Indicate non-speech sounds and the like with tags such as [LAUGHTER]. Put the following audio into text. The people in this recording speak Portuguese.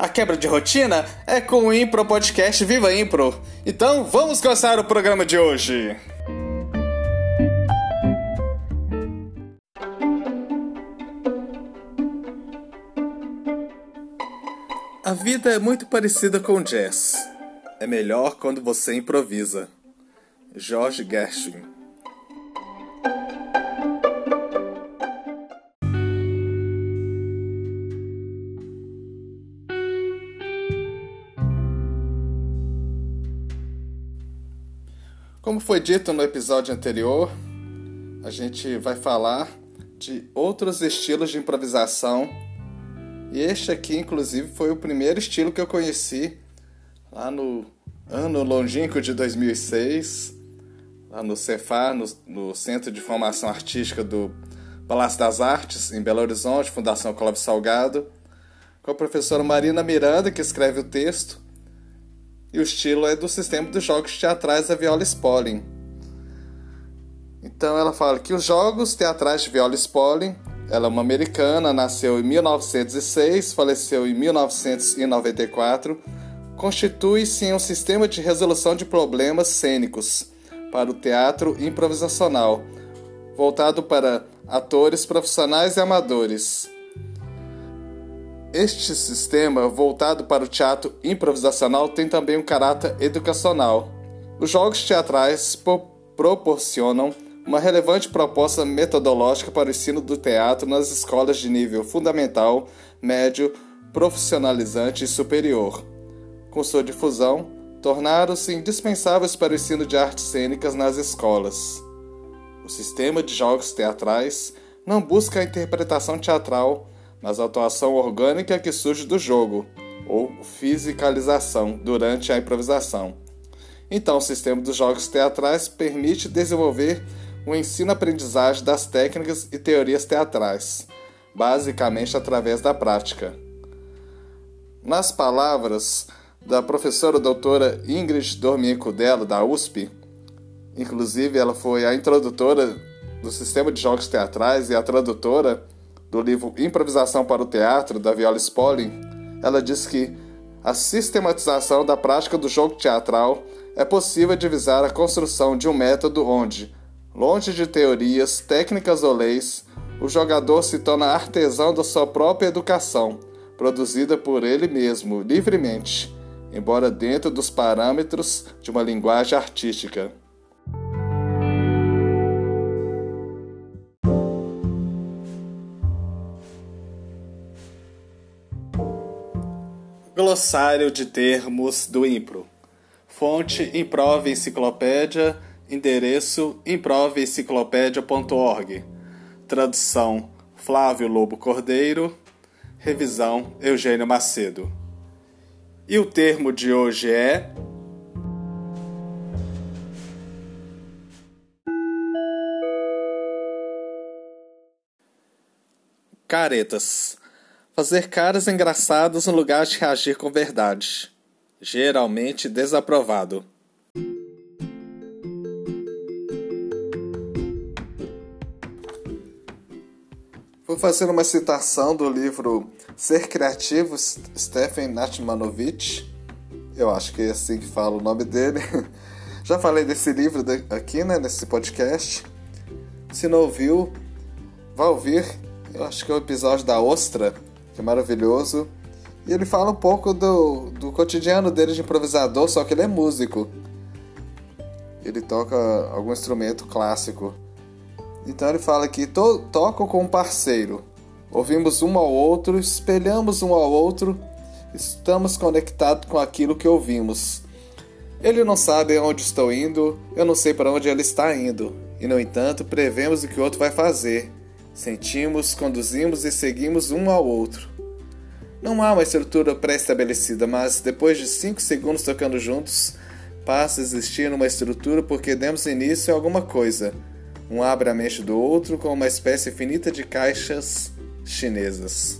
A quebra de rotina é com o Impro Podcast Viva Impro. Então vamos começar o programa de hoje. A vida é muito parecida com jazz. É melhor quando você improvisa. George Gershwin Como foi dito no episódio anterior, a gente vai falar de outros estilos de improvisação. E este aqui, inclusive, foi o primeiro estilo que eu conheci lá no ano longínquo de 2006, lá no Cefar, no, no Centro de Formação Artística do Palácio das Artes, em Belo Horizonte, Fundação Clóvis Salgado, com a professora Marina Miranda, que escreve o texto, e o estilo é do sistema dos jogos teatrais da Viola Spolin. Então ela fala que os jogos teatrais de Viola Spolin, ela é uma americana, nasceu em 1906, faleceu em 1994, constitui-se um sistema de resolução de problemas cênicos para o teatro improvisacional, voltado para atores profissionais e amadores este sistema, voltado para o teatro improvisacional, tem também um caráter educacional. Os jogos teatrais proporcionam uma relevante proposta metodológica para o ensino do teatro nas escolas de nível fundamental, médio, profissionalizante e superior. Com sua difusão, tornaram-se indispensáveis para o ensino de artes cênicas nas escolas. O sistema de jogos teatrais não busca a interpretação teatral mas a atuação orgânica que surge do jogo, ou fisicalização, durante a improvisação. Então, o sistema dos jogos teatrais permite desenvolver o ensino-aprendizagem das técnicas e teorias teatrais, basicamente através da prática. Nas palavras da professora doutora Ingrid Dormico Della, da USP, inclusive ela foi a introdutora do sistema de jogos teatrais e a tradutora do livro Improvisação para o Teatro, da Viola Spolin, ela diz que a sistematização da prática do jogo teatral é possível divisar a construção de um método onde, longe de teorias, técnicas ou leis, o jogador se torna artesão da sua própria educação, produzida por ele mesmo, livremente, embora dentro dos parâmetros de uma linguagem artística. Glossário de termos do Impro. Fonte Improve Enciclopédia. Endereço improveenciclopédia.org. Tradução Flávio Lobo Cordeiro. Revisão Eugênio Macedo. E o termo de hoje é. Caretas. Fazer caras engraçadas no lugar de reagir com verdade. Geralmente desaprovado. Vou fazer uma citação do livro Ser Criativo, Stephen Natmanovich. Eu acho que é assim que fala o nome dele. [LAUGHS] Já falei desse livro aqui, né, nesse podcast. Se não ouviu, vá ouvir. Eu acho que é o episódio da Ostra, que é maravilhoso. E ele fala um pouco do, do cotidiano dele de improvisador, só que ele é músico. Ele toca algum instrumento clássico. Então ele fala que to toco com um parceiro. Ouvimos um ao outro, espelhamos um ao outro, estamos conectados com aquilo que ouvimos. Ele não sabe onde estou indo, eu não sei para onde ele está indo, e no entanto prevemos o que o outro vai fazer. Sentimos, conduzimos e seguimos um ao outro. Não há uma estrutura pré-estabelecida, mas depois de 5 segundos tocando juntos, passa a existir uma estrutura porque demos início a alguma coisa. Um abre a mente do outro com uma espécie finita de caixas chinesas.